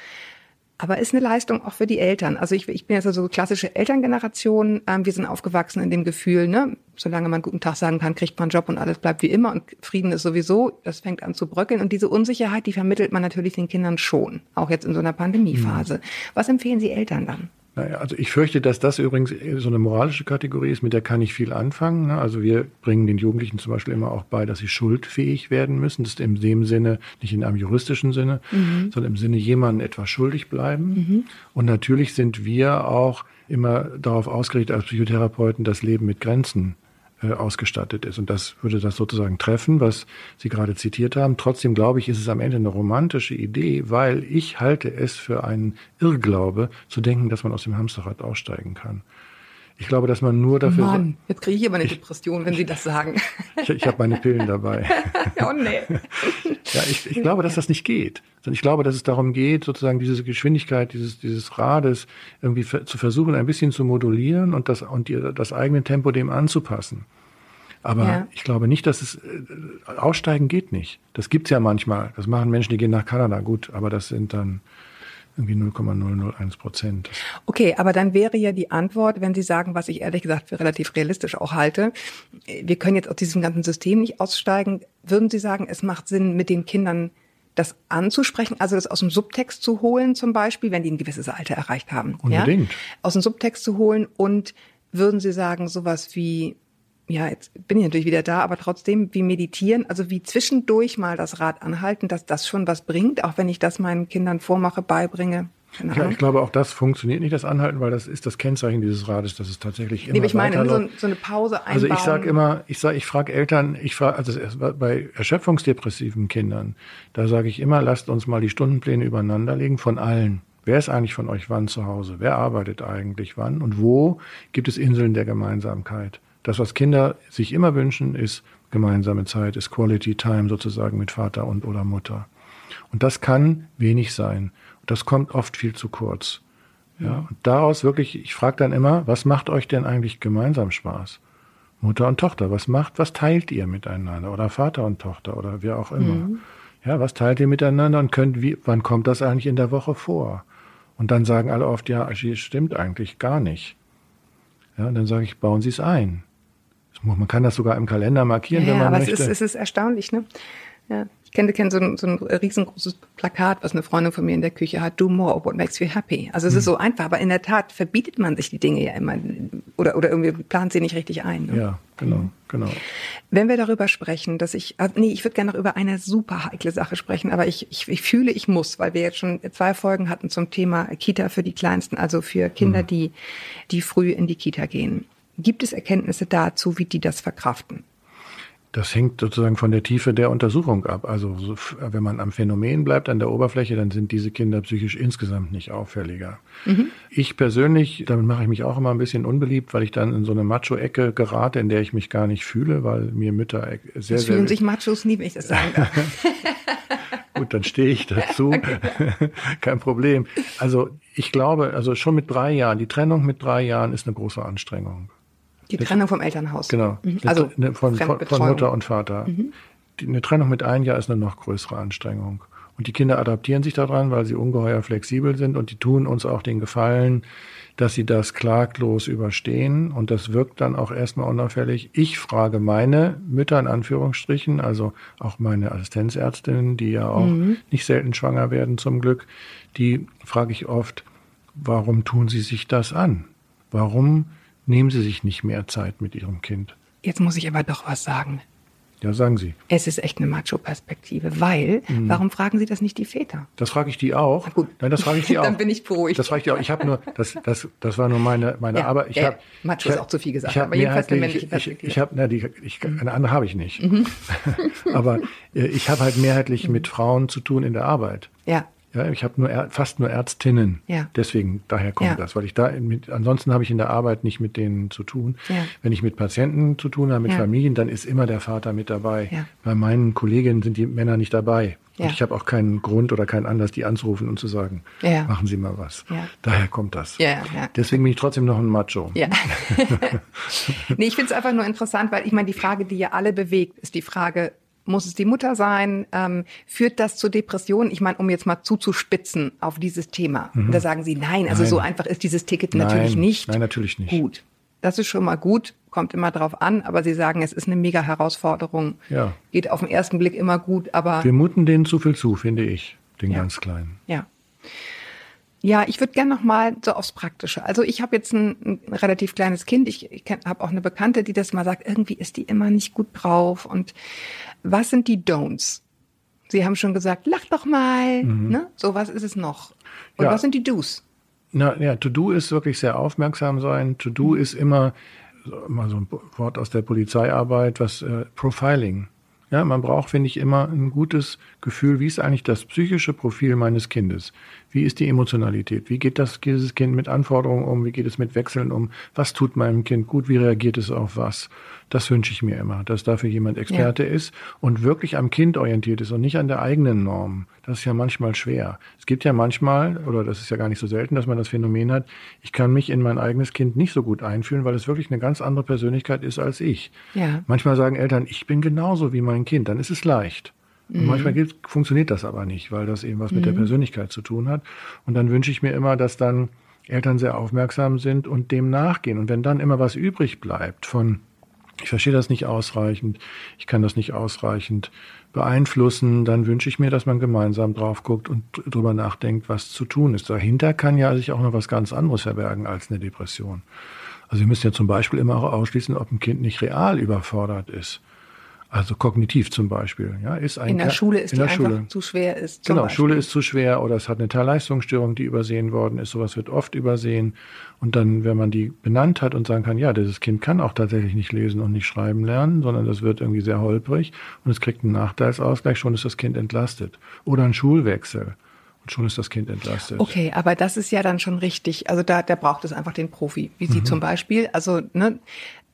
Aber ist eine Leistung auch für die Eltern. Also ich, ich bin jetzt also so klassische Elterngeneration. Ähm, wir sind aufgewachsen in dem Gefühl, ne, solange man guten Tag sagen kann, kriegt man einen Job und alles bleibt wie immer und Frieden ist sowieso, das fängt an zu bröckeln. Und diese Unsicherheit, die vermittelt man natürlich den Kindern schon, auch jetzt in so einer Pandemiephase. Was empfehlen Sie Eltern dann? Naja, also ich fürchte, dass das übrigens so eine moralische Kategorie ist, mit der kann ich viel anfangen. ne? Also wir bringen den Jugendlichen zum Beispiel immer auch bei, dass sie schuldfähig werden müssen. Das ist in dem Sinne, nicht in einem juristischen Sinne, sondern im Sinne jemandem etwas schuldig bleiben. Und natürlich sind wir auch immer darauf ausgerichtet als Psychotherapeuten, das Leben mit Grenzen äh, ausgestattet ist. Und das würde das sozusagen treffen, was Sie gerade zitiert haben. Trotzdem glaube ich, ist es am Ende eine romantische Idee, weil ich halte es für einen Irrglaube zu denken, dass man aus dem Hamsterrad aussteigen kann. Ich glaube, dass man nur dafür. Mann, jetzt kriege ich aber eine Depression, wenn Sie das sagen. Ich, ich habe meine Pillen dabei. oh nee. Ja, ich, ich glaube, dass das nicht geht. Sondern ich glaube, dass es darum geht, sozusagen diese Geschwindigkeit dieses, dieses Rades irgendwie zu versuchen, ein bisschen zu modulieren und das, und die, das eigene Tempo dem anzupassen. Aber Ja. ich glaube nicht, dass es äh, aussteigen geht nicht. Das gibt's ja manchmal. Das machen Menschen, die gehen nach Kanada, gut, aber das sind dann irgendwie 0,001 Prozent. Okay, aber dann wäre ja die Antwort, wenn Sie sagen, was ich ehrlich gesagt für relativ realistisch auch halte, wir können jetzt aus diesem ganzen System nicht aussteigen, würden Sie sagen, es macht Sinn, mit den Kindern das anzusprechen, also das aus dem Subtext zu holen zum Beispiel, wenn die ein gewisses Alter erreicht haben. Unbedingt. Ja? Aus dem Subtext zu holen und würden Sie sagen, sowas wie, ja, jetzt bin ich natürlich wieder da, aber trotzdem wie meditieren, also wie zwischendurch mal das Rad anhalten, dass das schon was bringt, auch wenn ich das meinen Kindern vormache, beibringe. Ja, ich glaube, auch das funktioniert nicht, das Anhalten, weil das ist das Kennzeichen dieses Rades, dass es tatsächlich immer Nee, aber ich meine, so, ein- so eine Pause einbauen. Also ich sage immer, ich sage, ich frage Eltern, ich frage, also bei erschöpfungsdepressiven Kindern, da sage ich immer, lasst uns mal die Stundenpläne übereinander legen von allen. Wer ist eigentlich von euch wann zu Hause? Wer arbeitet eigentlich wann? Und wo gibt es Inseln der Gemeinsamkeit? Das, was Kinder sich immer wünschen, ist gemeinsame Zeit, ist Quality Time sozusagen mit Vater und oder Mutter. Und das kann wenig sein. Und das kommt oft viel zu kurz. Ja, und daraus wirklich, ich frage dann immer, was macht euch denn eigentlich gemeinsam Spaß? Mutter und Tochter, was macht, was teilt ihr miteinander? Oder Vater und Tochter oder wer auch immer. Ja, was teilt ihr miteinander und könnt, wie, wann kommt das eigentlich in der Woche vor? Und dann sagen alle oft, ja, es stimmt eigentlich gar nicht. Ja, und dann sage ich, bauen Sie es ein. Man kann das sogar im Kalender markieren, ja, wenn man aber möchte. es ist, es ist erstaunlich, ne? Ja. Ich kenne, kenne so, ein, so ein riesengroßes Plakat, was eine Freundin von mir in der Küche hat. Do more, what makes you happy. Also es Hm. ist so einfach, aber in der Tat verbietet man sich die Dinge ja immer oder, oder irgendwie plant sie nicht richtig ein. Ne? ja, genau, genau. Wenn wir darüber sprechen, dass ich, ah, nee, ich würde gerne noch über eine super heikle Sache sprechen, aber ich, ich, ich fühle, ich muss, weil wir jetzt schon zwei Folgen hatten zum Thema Kita für die Kleinsten, also für Kinder, Mhm. die, die früh in die Kita gehen. Gibt es Erkenntnisse dazu, wie die das verkraften? Das hängt sozusagen von der Tiefe der Untersuchung ab. Also wenn man am Phänomen bleibt, an der Oberfläche, dann sind diese Kinder psychisch insgesamt nicht auffälliger. Ich persönlich, damit mache ich mich auch immer ein bisschen unbeliebt, weil ich dann in so eine Macho-Ecke gerate, in der ich mich gar nicht fühle, weil mir Mütter e- sehr, Das sehr fühlen sich Machos nie, wenn ich das sagen darf. Gut, dann stehe ich dazu. Kein Problem. Also ich glaube, also schon mit drei Jahren, die Trennung mit drei Jahren ist eine große Anstrengung. Die Trennung vom Elternhaus. Genau. Mhm. Also eine, von, von. Mutter und Vater. Die, eine Trennung mit einem Jahr ist eine noch größere Anstrengung. Und die Kinder adaptieren sich daran, weil sie ungeheuer flexibel sind und die tun uns auch den Gefallen, dass sie das klaglos überstehen und das wirkt dann auch erstmal unauffällig. Ich frage meine Mütter in Anführungsstrichen, also auch meine Assistenzärztinnen, die ja auch nicht selten schwanger werden zum Glück, die frage ich oft, warum tun sie sich das an? Warum nehmen sie sich nicht mehr Zeit mit ihrem Kind? Jetzt muss ich aber doch was sagen. Ja, sagen Sie. Es ist echt eine Macho-Perspektive, weil, Mhm. warum fragen Sie das nicht die Väter? Das frage ich die auch. Na gut. Nein, das frage ich die auch. Dann bin ich beruhigt. Das frage ich die auch. Ich habe nur, das, das, das war nur meine, meine Ja, Arbeit. Ich ja, hab, Macho ich ist auch zu viel gesagt, ich hab aber jedenfalls eine männliche Ich, Perspektive. Mhm. ich habe, na, die, ich, eine andere habe ich nicht. aber äh, ich habe halt mehrheitlich mit Frauen zu tun in der Arbeit. Ja, Ja, ich habe nur fast nur Ärztinnen. Ja. Deswegen, daher kommt Ja. das, weil ich da mit, ansonsten habe ich in der Arbeit nicht mit denen zu tun. Ja. Wenn ich mit Patienten zu tun habe, mit Ja. Familien, dann ist immer der Vater mit dabei. Ja. Bei meinen Kolleginnen sind die Männer nicht dabei. Ja. Und ich habe auch keinen Grund oder keinen Anlass, die anzurufen und zu sagen, Ja. machen Sie mal was. Ja. Daher kommt das. Ja, ja. Deswegen bin ich trotzdem noch ein Macho. ja. nee, ich finde es einfach nur interessant, weil ich meine, die Frage, die ja alle bewegt, ist die Frage, muss es die Mutter sein? Ähm, führt das zu Depressionen? Ich meine, um jetzt mal zuzuspitzen auf dieses Thema. Und da sagen Sie, nein, also Mhm. Nein. so einfach ist dieses Ticket Nein, natürlich nicht. nein, natürlich nicht. Gut. Das ist schon mal gut, kommt immer drauf an, aber Sie sagen, es ist eine mega Herausforderung. Ja. Geht auf den ersten Blick immer gut, aber Wir muten denen zu viel zu, finde ich, den Ja. ganz Kleinen. ja. Ja, ich würde gerne noch mal so aufs Praktische. Also ich habe jetzt ein, ein, relativ kleines Kind. Ich, ich habe auch eine Bekannte, die das mal sagt. Irgendwie ist die immer nicht gut drauf. Und was sind die Don'ts? Sie haben schon gesagt, lach doch mal. Mhm. Ne? So was ist es noch. Und ja. was sind die Do's? Na ja, to do ist wirklich sehr aufmerksam sein. To do mhm. ist immer mal so ein Wort aus der Polizeiarbeit, was äh, Profiling. Ja, man braucht, finde ich, immer ein gutes Gefühl, wie ist eigentlich das psychische Profil meines Kindes? Wie ist die Emotionalität? Wie geht das, dieses Kind mit Anforderungen um? Wie geht es mit Wechseln um? Was tut meinem Kind gut? Wie reagiert es auf was? Das wünsche ich mir immer, dass dafür jemand Experte ja. ist und wirklich am Kind orientiert ist und nicht an der eigenen Norm. Das ist ja manchmal schwer. Es gibt ja manchmal, oder das ist ja gar nicht so selten, dass man das Phänomen hat, ich kann mich in mein eigenes Kind nicht so gut einfühlen, weil es wirklich eine ganz andere Persönlichkeit ist als ich. Ja. Manchmal sagen Eltern, ich bin genauso wie mein Kind, dann ist es leicht. Mhm. manchmal funktioniert das aber nicht, weil das eben was mit der mhm. Persönlichkeit zu tun hat. Und dann wünsche ich mir immer, dass dann Eltern sehr aufmerksam sind und dem nachgehen. Und wenn dann immer was übrig bleibt von ich verstehe das nicht ausreichend, ich kann das nicht ausreichend beeinflussen, dann wünsche ich mir, dass man gemeinsam drauf guckt und drüber nachdenkt, was zu tun ist. Dahinter kann ja sich auch noch was ganz anderes verbergen als eine Depression. Also wir müssen ja zum Beispiel immer auch ausschließen, ob ein Kind nicht real überfordert ist. Also kognitiv zum Beispiel. Ja, ist ein in der Schule ist in der Schule. einfach zu schwer ist. Genau, Beispiel. Schule ist zu schwer oder es hat eine Teilleistungsstörung, die übersehen worden ist. Sowas wird oft übersehen. Und dann, wenn man die benannt hat und sagen kann, ja, dieses Kind kann auch tatsächlich nicht lesen und nicht schreiben lernen, sondern das wird irgendwie sehr holprig und es kriegt einen Nachteilsausgleich, schon ist das Kind entlastet. Oder ein Schulwechsel. Und schon ist das Kind entlastet. Okay, aber das ist ja dann schon richtig. Also da, da braucht es einfach den Profi, wie Sie mhm. zum Beispiel. Also ne,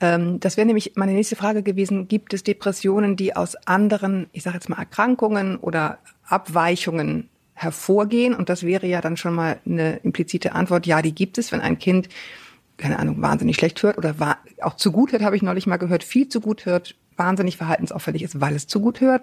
das wäre nämlich meine nächste Frage gewesen. Gibt es Depressionen, die aus anderen, ich sage jetzt mal Erkrankungen oder Abweichungen hervorgehen? Und das wäre ja dann schon mal eine implizite Antwort. Ja, die gibt es, wenn ein Kind keine Ahnung, wahnsinnig schlecht hört oder auch zu gut hört, habe ich neulich mal gehört, viel zu gut hört, wahnsinnig verhaltensauffällig ist, weil es zu gut hört.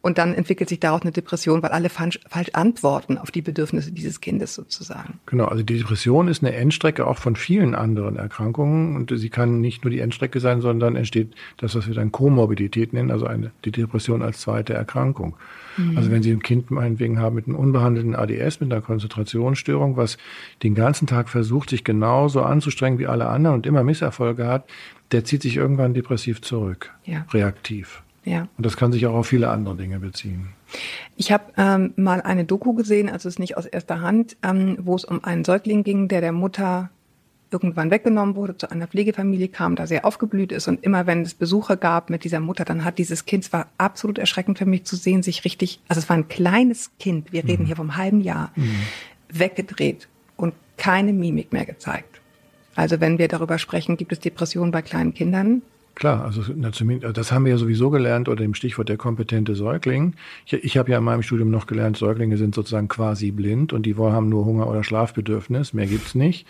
Und dann entwickelt sich daraus eine Depression, weil alle falsch, falsch antworten auf die Bedürfnisse dieses Kindes sozusagen. Genau, also die Depression ist eine Endstrecke auch von vielen anderen Erkrankungen. Und sie kann nicht nur die Endstrecke sein, sondern entsteht das, was wir dann Komorbidität nennen, also eine, die Depression als zweite Erkrankung. Mhm. Also wenn Sie ein Kind meinetwegen haben mit einem unbehandelten ADS, mit einer Konzentrationsstörung, was den ganzen Tag versucht, sich genauso anzustrengen wie alle anderen und immer Misserfolge hat, der zieht sich irgendwann depressiv zurück, ja. reaktiv. Ja. Und das kann sich auch auf viele andere Dinge beziehen. Ich habe ähm, mal eine Doku gesehen, also es ist nicht aus erster Hand, ähm, wo es um einen Säugling ging, der der Mutter irgendwann weggenommen wurde, zu einer Pflegefamilie kam, da sehr aufgeblüht ist und immer wenn es Besucher gab mit dieser Mutter, dann hat dieses Kind, es war absolut erschreckend für mich zu sehen, sich richtig, also es war ein kleines Kind, wir reden mhm. hier vom halben Jahr, mhm. weggedreht und keine Mimik mehr gezeigt. Also wenn wir darüber sprechen, gibt es Depressionen bei kleinen Kindern? Klar, also das haben wir ja sowieso gelernt unter dem Stichwort der kompetente Säugling. Ich, ich habe ja in meinem Studium noch gelernt, Säuglinge sind sozusagen quasi blind und die haben nur Hunger oder Schlafbedürfnis, mehr gibt's nicht.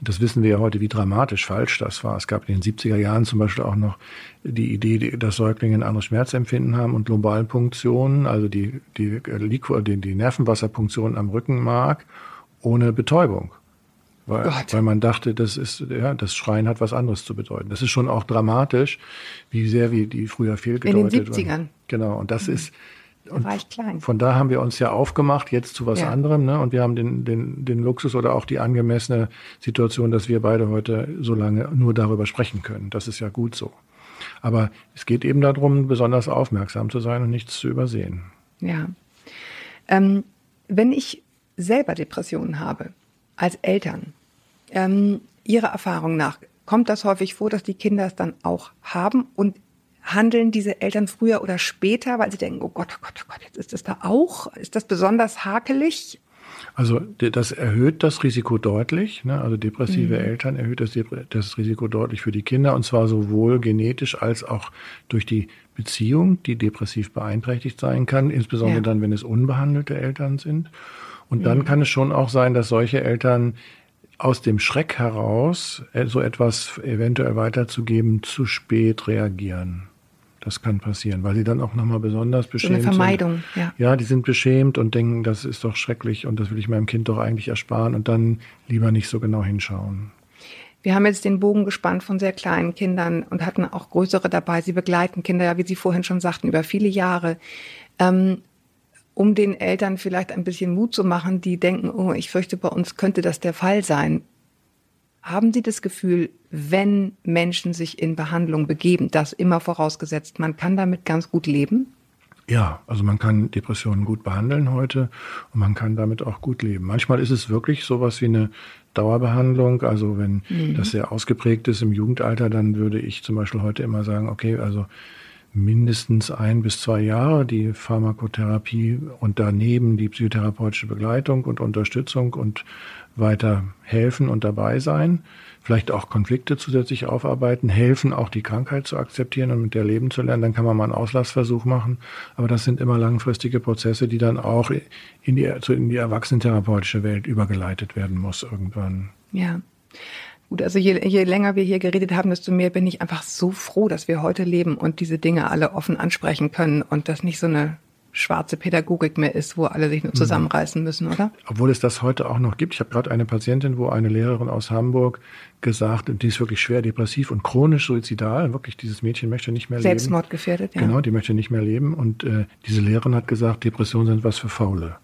Das wissen wir ja heute, wie dramatisch falsch das war. Es gab in den 70er Jahren zum Beispiel auch noch die Idee, dass Säuglinge ein anderes Schmerzempfinden haben und Lumbalpunktionen, also die, die, die, die Nervenwasserpunktion am Rückenmark ohne Betäubung. Weil, weil man dachte, das ist, ja, das Schreien hat was anderes zu bedeuten. Das ist schon auch dramatisch, wie sehr wie die früher fehlgedeutet In den 70ern. Waren. Genau. Und das mhm. ist, und da war ich klein. Von da haben wir uns ja aufgemacht, jetzt zu was ja. anderem, ne? Und wir haben den, den, den Luxus oder auch die angemessene Situation, dass wir beide heute so lange nur darüber sprechen können. Das ist ja gut so. Aber es geht eben darum, besonders aufmerksam zu sein und nichts zu übersehen. Ja. Ähm, wenn ich selber Depressionen habe, als Eltern, ähm, Ihrer Erfahrung nach, kommt das häufig vor, dass die Kinder es dann auch haben und handeln diese Eltern früher oder später, weil sie denken, oh Gott, oh Gott, oh Gott, jetzt ist das da auch? Ist das besonders hakelig? Also das erhöht das Risiko deutlich. Ne? Also depressive mhm. Eltern erhöht das, das Risiko deutlich für die Kinder und zwar sowohl genetisch als auch durch die Beziehung, die depressiv beeinträchtigt sein kann, insbesondere ja. dann, wenn es unbehandelte Eltern sind. Und dann mhm. kann es schon auch sein, dass solche Eltern aus dem Schreck heraus, äh, so etwas eventuell weiterzugeben, zu spät reagieren. Das kann passieren, weil sie dann auch nochmal besonders beschämt so eine Vermeidung, sind. ja. Ja, die sind beschämt und denken, das ist doch schrecklich und das will ich meinem Kind doch eigentlich ersparen und dann lieber nicht so genau hinschauen. Wir haben jetzt den Bogen gespannt von sehr kleinen Kindern und hatten auch größere dabei. Sie begleiten Kinder, ja, wie Sie vorhin schon sagten, über viele Jahre. Ähm, um den Eltern vielleicht ein bisschen Mut zu machen, die denken, oh, ich fürchte, bei uns könnte das der Fall sein. Haben Sie das Gefühl, wenn Menschen sich in Behandlung begeben, das immer vorausgesetzt, man kann damit ganz gut leben? Ja, also man kann Depressionen gut behandeln heute und man kann damit auch gut leben. Manchmal ist es wirklich sowas wie eine Dauerbehandlung. Also wenn mhm. das sehr ausgeprägt ist im Jugendalter, dann würde ich zum Beispiel heute immer sagen, okay, also mindestens ein bis zwei Jahre die Pharmakotherapie und daneben die psychotherapeutische Begleitung und Unterstützung und weiter helfen und dabei sein, vielleicht auch Konflikte zusätzlich aufarbeiten, helfen auch die Krankheit zu akzeptieren und mit der leben zu lernen, dann kann man mal einen Auslassversuch machen. Aber das sind immer langfristige Prozesse, die dann auch in die, in die erwachsenentherapeutische Welt übergeleitet werden muss irgendwann. Ja. Gut, also je, je länger wir hier geredet haben, desto mehr bin ich einfach so froh, dass wir heute leben und diese Dinge alle offen ansprechen können und das nicht so eine schwarze Pädagogik mehr ist, wo alle sich nur mhm. zusammenreißen müssen, oder? Obwohl es das heute auch noch gibt. Ich habe gerade eine Patientin, wo eine Lehrerin aus Hamburg gesagt, die ist wirklich schwer depressiv und chronisch suizidal. Wirklich, dieses Mädchen möchte nicht mehr leben. Selbstmordgefährdet, ja. Genau, die möchte nicht mehr leben. Und äh, diese Lehrerin hat gesagt, Depressionen sind was für Faule.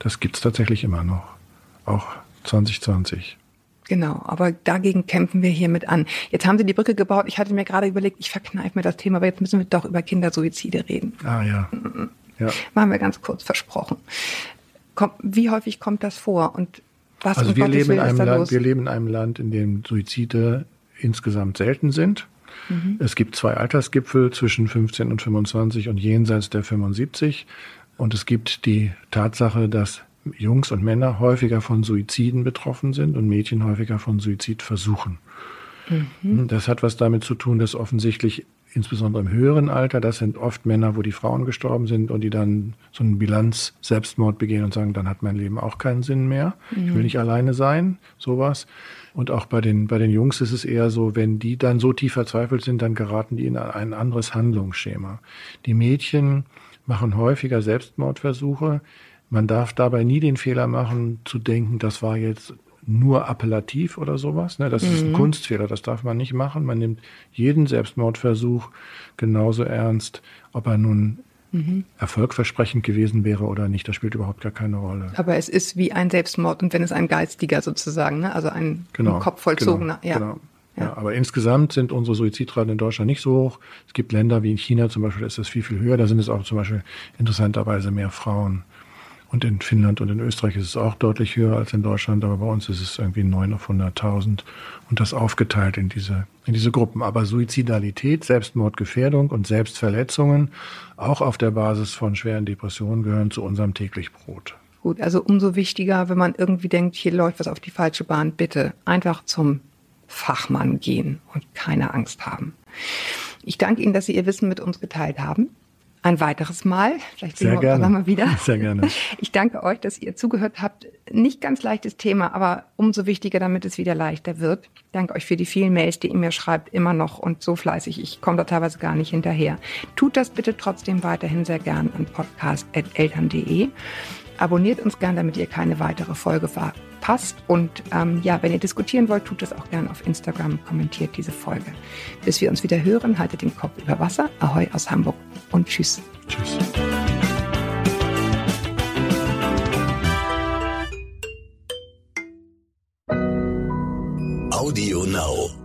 Das gibt's tatsächlich immer noch. Auch 2020. Genau, aber dagegen kämpfen wir hiermit an. Jetzt haben Sie die Brücke gebaut. Ich hatte mir gerade überlegt, ich verkneife mir das Thema, aber jetzt müssen wir doch über Kindersuizide reden. Ah ja. Mhm. ja. Machen wir ganz kurz versprochen. Komm, wie häufig kommt das vor und was also wir leben in einem Land, los? Wir leben in einem Land, in dem Suizide insgesamt selten sind. Mhm. Es gibt zwei Altersgipfel zwischen 15 und 25 und jenseits der 75. Und es gibt die Tatsache, dass Jungs und Männer häufiger von Suiziden betroffen sind und Mädchen häufiger von Suizidversuchen. Mhm. Das hat was damit zu tun, dass offensichtlich insbesondere im höheren Alter, das sind oft Männer, wo die Frauen gestorben sind und die dann so einen Bilanz Selbstmord begehen und sagen, dann hat mein Leben auch keinen Sinn mehr. Mhm. Ich will mhm. nicht alleine sein, sowas. Und auch bei den, bei den Jungs ist es eher so, wenn die dann so tief verzweifelt sind, dann geraten die in ein anderes Handlungsschema. Die Mädchen machen häufiger Selbstmordversuche. Man darf dabei nie den Fehler machen, zu denken, das war jetzt nur appellativ oder sowas. Ne? Das mhm. ist ein mhm. Kunstfehler, das darf man nicht machen. Man nimmt jeden Selbstmordversuch genauso ernst, ob er nun mhm. erfolgversprechend gewesen wäre oder nicht. Das spielt überhaupt gar keine Rolle. Aber es ist wie ein Selbstmord und wenn es ein geistiger sozusagen, ne? also ein, genau, kopfvollzogener. Genau, ja. Genau. Ja. ja. aber insgesamt sind unsere Suizidraten in Deutschland nicht so hoch. Es gibt Länder wie in China zum Beispiel, ist das viel, viel höher. Da sind es auch zum Beispiel interessanterweise mehr Frauen. Und in Finnland und in Österreich ist es auch deutlich höher als in Deutschland, aber bei uns ist es irgendwie 9 auf 100.000 und das aufgeteilt in diese, in diese Gruppen. Aber Suizidalität, Selbstmordgefährdung und Selbstverletzungen, auch auf der Basis von schweren Depressionen, gehören zu unserem täglich Brot. Gut, also umso wichtiger, wenn man irgendwie denkt, hier läuft was auf die falsche Bahn, bitte einfach zum Fachmann gehen und keine Angst haben. Ich danke Ihnen, dass Sie Ihr Wissen mit uns geteilt haben ein weiteres Mal. Vielleicht sehen Sehr wir uns gerne. mal wieder. Sehr gerne. Ich danke euch, dass ihr zugehört habt. Nicht ganz leichtes Thema, aber umso wichtiger, damit es wieder leichter wird. Danke euch für die vielen Mails, die ihr mir schreibt, immer noch und so fleißig. Ich komme da teilweise gar nicht hinterher. Tut das bitte trotzdem weiterhin sehr gern an podcast.eltern.de. Abonniert uns gern, damit ihr keine weitere Folge verpasst. Und ähm, ja, wenn ihr diskutieren wollt, tut das auch gern auf Instagram, kommentiert diese Folge. Bis wir uns wieder hören, haltet den Kopf über Wasser. Ahoi aus Hamburg und tschüss. Tschüss. Audio Now.